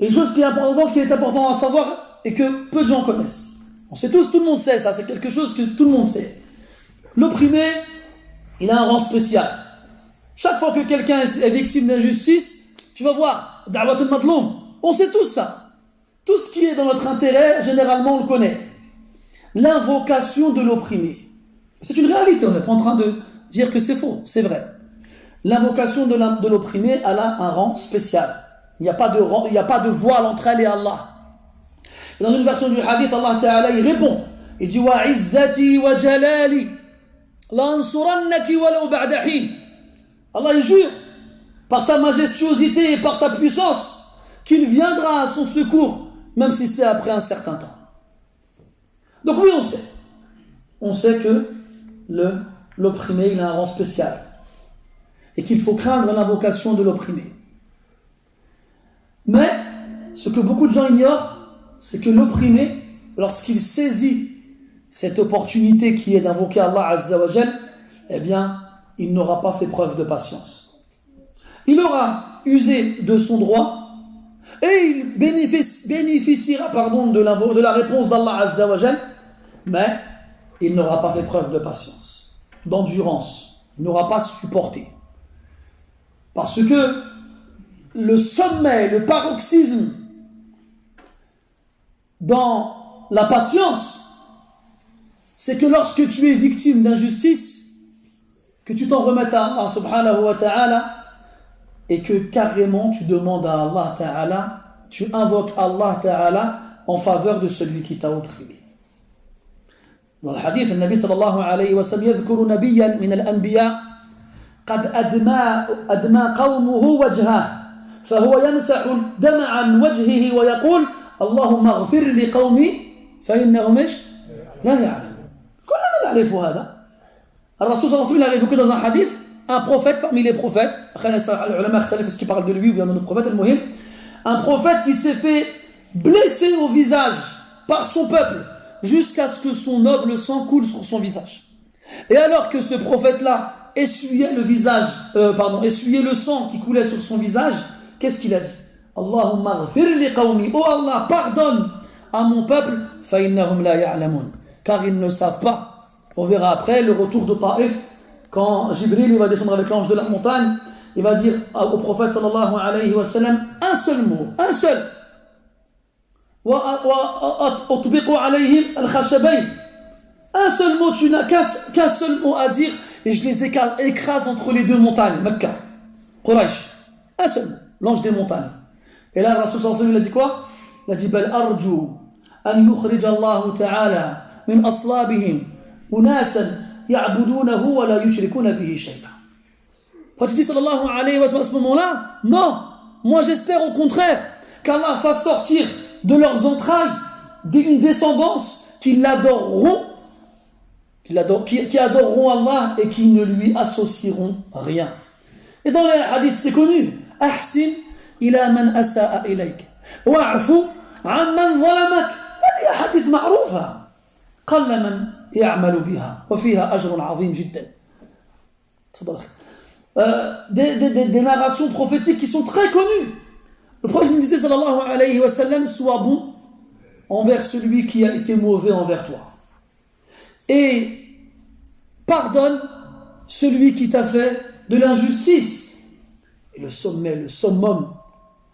Et une chose qui est importante, qui est important à savoir et que peu de gens connaissent. On sait tous, tout le monde sait ça, c'est quelque chose que tout le monde sait. L'opprimé, il a un rang spécial. Chaque fois que quelqu'un est victime d'injustice, tu vas voir, on sait tous ça. Tout ce qui est dans notre intérêt, généralement, on le connaît. L'invocation de l'opprimé. C'est une réalité, on n'est pas en train de dire que c'est faux, c'est vrai. L'invocation de l'opprimé, elle a un rang spécial. Il n'y a, pas de, a pas de voile entre elle et Allah. Dans une version du hadith, Allah Ta'ala, il répond. Il dit, Wa izzati wa jalali, la ansurannaki wa ba'dahin. Allah, il jure, par sa majestuosité et par sa puissance, qu'il viendra à son secours, même si c'est après un certain temps. Donc oui, on sait. On sait que l'opprimé, il a un rang spécial. Et qu'il faut craindre l'invocation de l'opprimé. Mais, ce que beaucoup de gens ignorent, c'est que l'opprimé, lorsqu'il saisit cette opportunité qui est d'invoquer Allah Azzawajal, eh bien, il n'aura pas fait preuve de patience. Il aura usé de son droit et il bénéficiera pardon, de, la, de la réponse d'Allah Azzawajal, mais il n'aura pas fait preuve de patience, d'endurance, il n'aura pas supporté. Parce que le sommet, le paroxysme dans la patience, c'est que lorsque tu es victime d'injustice, que tu t'en remettes à Allah subhanahu wa ta'ala, et que carrément tu demandes à Allah ta'ala, tu invoques Allah ta'ala en faveur de celui qui t'a opprimé. Dans le hadith, le Nabi sallallahu alayhi wa sallam يذكر نبيا من الأنبياء قد أدمى أدمى قومه وجهه فهو يمسح الدم عن وجهه ويقول اللهم اغفر لقومي فإنهم إيش لا يعلم كلنا نعرف هذا الرسول صلى الله عليه وسلم a évoqué dans un hadith un prophète parmi les prophètes العلماء اختلفوا ce qui parle de lui ou bien de notre prophète المهم un prophète qui s'est fait blesser au visage par son peuple jusqu'à ce que son noble sang coule sur son visage et alors que ce prophète là essuyait le visage euh, pardon essuyait le sang qui coulait sur son visage qu'est-ce qu'il a dit Allahumma li qawmi. Oh Allah, pardonne à mon peuple, fa'innahum la ya'lamun. Car ils ne savent pas. On verra après le retour de Taif, quand Jibril il va descendre avec l'ange de la montagne, il va dire au prophète sallallahu alayhi wa sallam un seul mot, un seul. Un seul mot, tu n'as qu'un seul mot à dire et je les écrase entre les deux montagnes, Mecca, Quraysh. Un seul mot l'ange des montagnes. Et là, Rasul sallallahu il a dit quoi? Il a dit Bal arju an yukhrij Allah ta'ala min aslabihim unasan ya'budunahu wa la yushrikuna bihi shay'a. Quand tu dis sallallahu alayhi wa sallam à ce moment-là, non, moi j'espère au contraire qu'Allah fasse sortir de leurs entrailles une descendance qui l'adoreront, qui, qui adoreront Allah et qui ne lui associeront rien. Et dans les hadiths, c'est connu. أحسن إلى من أساء إليك واعفو عن من ظلمك هذه أحاديث معروفة قل من يعمل بها وفيها أجر عظيم جدا تفضل أخي des, des, des, narrations prophétiques qui sont très connues. Le prophète me disait, sallallahu alayhi wa sallam, sois bon envers celui qui a été mauvais envers toi. Et pardonne celui qui t'a fait de l'injustice. Et le sommet, le summum,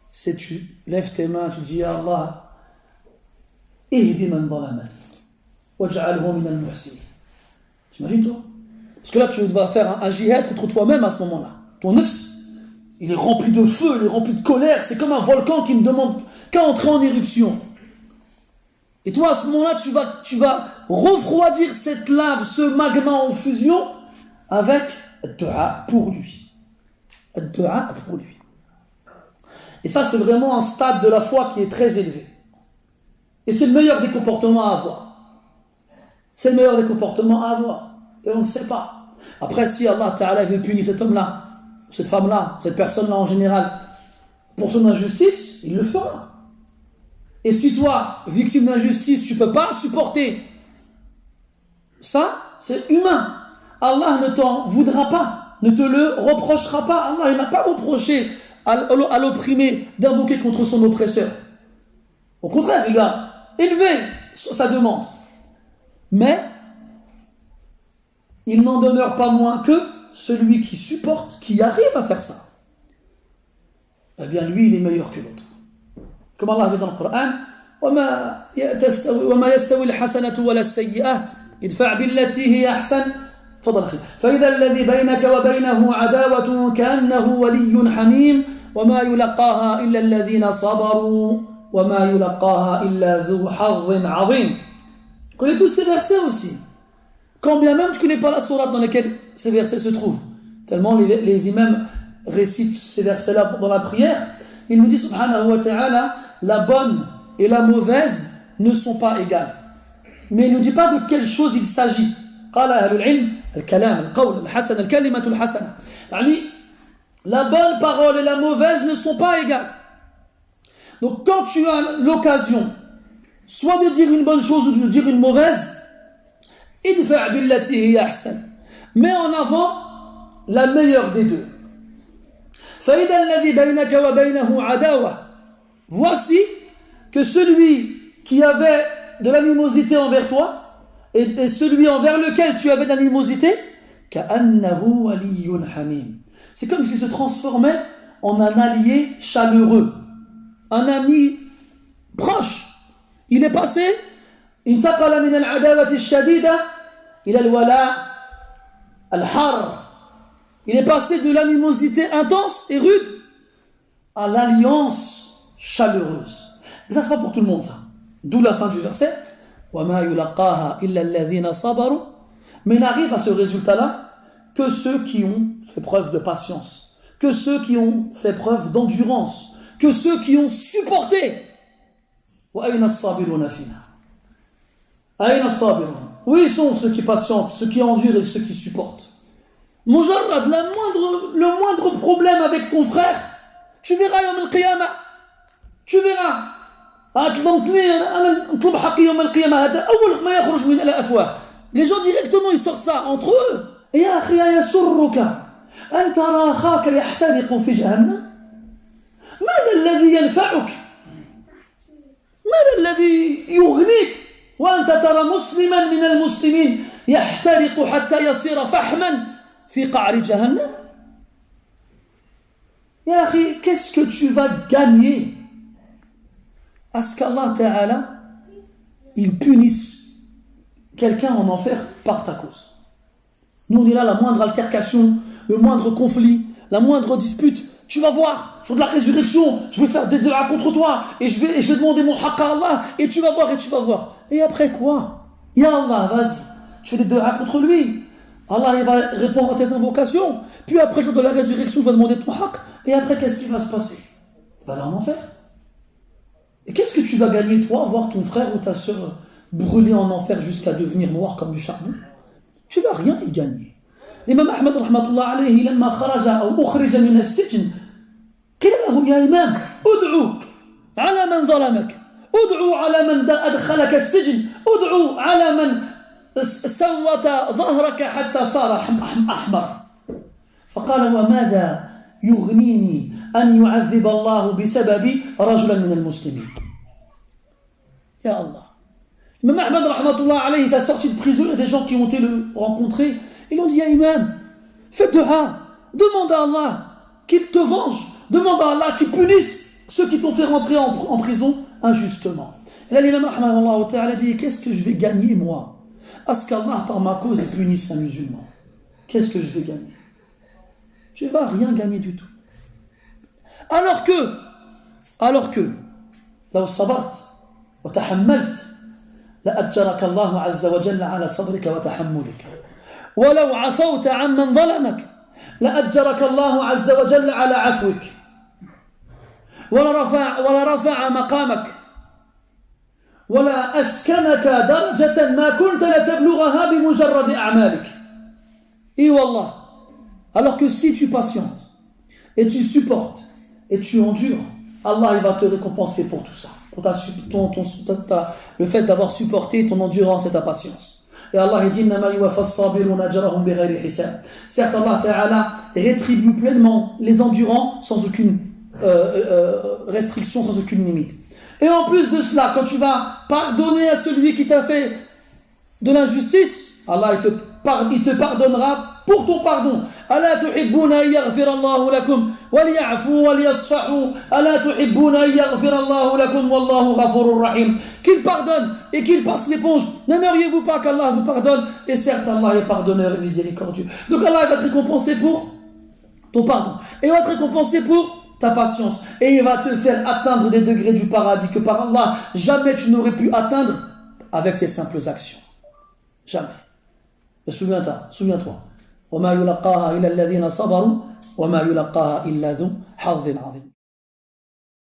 c'est tu lèves tes mains, tu dis à Allah, ihdi man zalama, waj'alhu min al-muhsinin. T'imagines toi? Parce que là, tu vas faire un, jihad contre toi-même à ce moment-là. Ton nefs, il est rempli de feu, il est rempli de colère, c'est comme un volcan qui ne demande qu'à entrer en éruption. Et toi, à ce moment-là, tu vas, tu vas refroidir cette lave, ce magma en fusion, avec dua pour lui pour lui. Et ça, c'est vraiment un stade de la foi qui est très élevé. Et c'est le meilleur des comportements à avoir. C'est le meilleur des comportements à avoir. Et on ne sait pas. Après, si Allah Ta'ala veut punir cet homme-là, cette femme-là, cette personne-là en général, pour son injustice, il le fera. Et si toi, victime d'injustice, tu ne peux pas supporter ça, c'est humain. Allah ne t'en voudra pas ne te le reprochera pas. Allah n'a pas reproché à l'opprimé d'invoquer contre son oppresseur. Au contraire, il a élevé sa demande. Mais il n'en demeure pas moins que celui qui supporte, qui arrive à faire ça. Eh bien, lui, il est meilleur que l'autre. Comme Allah dit dans le Coran, وما يستوي الحسنة ولا السيئة ادفع بالتي هي أحسن تفضل أخي فإذا الذي بينك وبينه عداوة كأنه ولي حميم وما يلقاها إلا الذين صبروا وما يلقاها إلا ذو حظ عظيم Vous connaissez tous ces versets aussi. Quand bien même tu ne connais pas la sourate dans laquelle ces versets se trouvent. Tellement les, les imams récitent ces versets-là dans la prière. Il nous dit subhanahu wa ta'ala, la bonne et la mauvaise ne sont pas égales. Mais il ne nous dit pas de quelle chose il s'agit. قال أهل العلم الكلام القول الحسن الكلمة الحسنة يعني la bonne parole et la mauvaise ne sont pas égales. Donc quand tu as l'occasion soit de dire une bonne chose ou de dire une mauvaise, Mets en avant la meilleure des deux. Voici que celui qui avait de l'animosité envers toi et, celui envers lequel tu avais de l'animosité, c'est comme s'il se transformait en un allié chaleureux, un ami proche. Il est passé انتقل من العداوة الشديدة إلى الولاء الحار Il est passé de l'animosité intense et rude à l'alliance chaleureuse. Et ça, c'est pas pour tout le monde, ça. D'où la fin du verset. Mais n'arrive à ce résultat-là que ceux qui ont fait preuve de patience, que ceux qui ont fait preuve d'endurance, que ceux qui ont supporté. Où sont ceux qui patientent, ceux qui endurent et ceux qui supportent? Mujarrad, la moindre, le moindre problème avec ton frère, tu verras Yom al Tu verras. ظلمتني أنا نطلب حقي يوم القيامة هذا أول ما يخرج من الافواه لي جون ديريكتومون يسوق سا اونتر يا أخي يسرك. أن ترى أخاك يحترق في جهنم؟ ماذا الذي ينفعك؟ ماذا الذي يغنيك؟ وأنت ترى مسلما من المسلمين يحترق حتى يصير فحما في قعر جهنم؟ يا أخي كيسكو tu فا غانيي à ce qu'Allah Ta'ala il punisse quelqu'un en enfer par ta cause nous on est là la moindre altercation le moindre conflit la moindre dispute tu vas voir, jour de la résurrection, je vais faire des doigts contre toi, et je vais, et je vais demander mon haqq à Allah, et tu vas voir, et tu vas voir. Et après quoi? Ya Allah, vas-y, tu fais des doigts contre lui. Allah il va répondre à tes invocations. Puis après, jour de la résurrection, je vais demander ton haqq, et après, qu'est-ce qui va se passer? Il va aller en enfer. Et qu'est-ce que tu vas gagner, toi, voir ton frère ou ta soeur brûler en enfer jusqu'à devenir noir comme du charbon Tu vas rien y gagner. L'imam Ahmed, rahmatullah alayhi, لما خرج أو أخرج من السجن قيل له يا إمام ادعو على من ظلمك ادعو على من أدخلك السجن ادعو على من سوت ظهرك حتى صار أحمر فقال وماذا يغنيني أن يعذب الله بسبب رجلا من المسلمين يا الله Même Ahmed rahmatullah alayhi, sa sortie de prison, il y a des gens qui ont été le rencontrer. Ils ont dit, ya imam, fais dua, demande à Allah qu'il te venge Demande à Allah qu'il punisse ceux qui t'ont fait rentrer en, prison injustement. Et là, l'imam Ahmad a dit Qu'est-ce que je vais gagner, moi À ce qu'Allah, par ma cause, punisse un musulman. Qu'est-ce que je vais gagner Tu ne vas rien gagner du tout. Alors que, alors que, لو صبرت وتحملت لأجرك الله عز وجل على صبرك وتحملك. ولو عفوت عمن ظلمك لأجرك الله عز وجل على عفوك. ولا رفع, ولا رفع مقامك. ولا أسكنك درجة ما كنت لتبلغها بمجرد أعمالك. Et Wallah, alors que si tu patientes et tu supportes et tu endures, Allah il va te récompenser pour tout ça, pour ta, ton, ton, le fait d'avoir supporté ton endurance et ta patience. Et Allah dit Certes, Allah rétribue pleinement les endurants sans aucune euh, euh, restriction, sans aucune limite. Et en plus de cela, quand tu vas pardonner à celui qui t'a fait de l'injustice, Allah te, il te pardonnera pour ton pardon. ألا تحبون أن يغفر الله لكم وليعفوا وليصفحوا ألا تحبون أن يغفر الله لكم والله غفور رحيم Qu'il pardonne et qu'il passe l'éponge. N'aimeriez-vous pas qu'Allah vous pardonne Et certes, Allah est pardonneur et miséricordieux. Donc Allah va te récompenser pour ton pardon. Et il va te récompenser pour ta patience. Et il va te faire atteindre des degrés du paradis que par Allah, jamais tu n'aurais pu atteindre avec tes simples actions. Jamais. Souviens-toi, souviens-toi. وما يلقاها إلا الذين صبروا وما يلقاها إلا ذو حظ عظيم.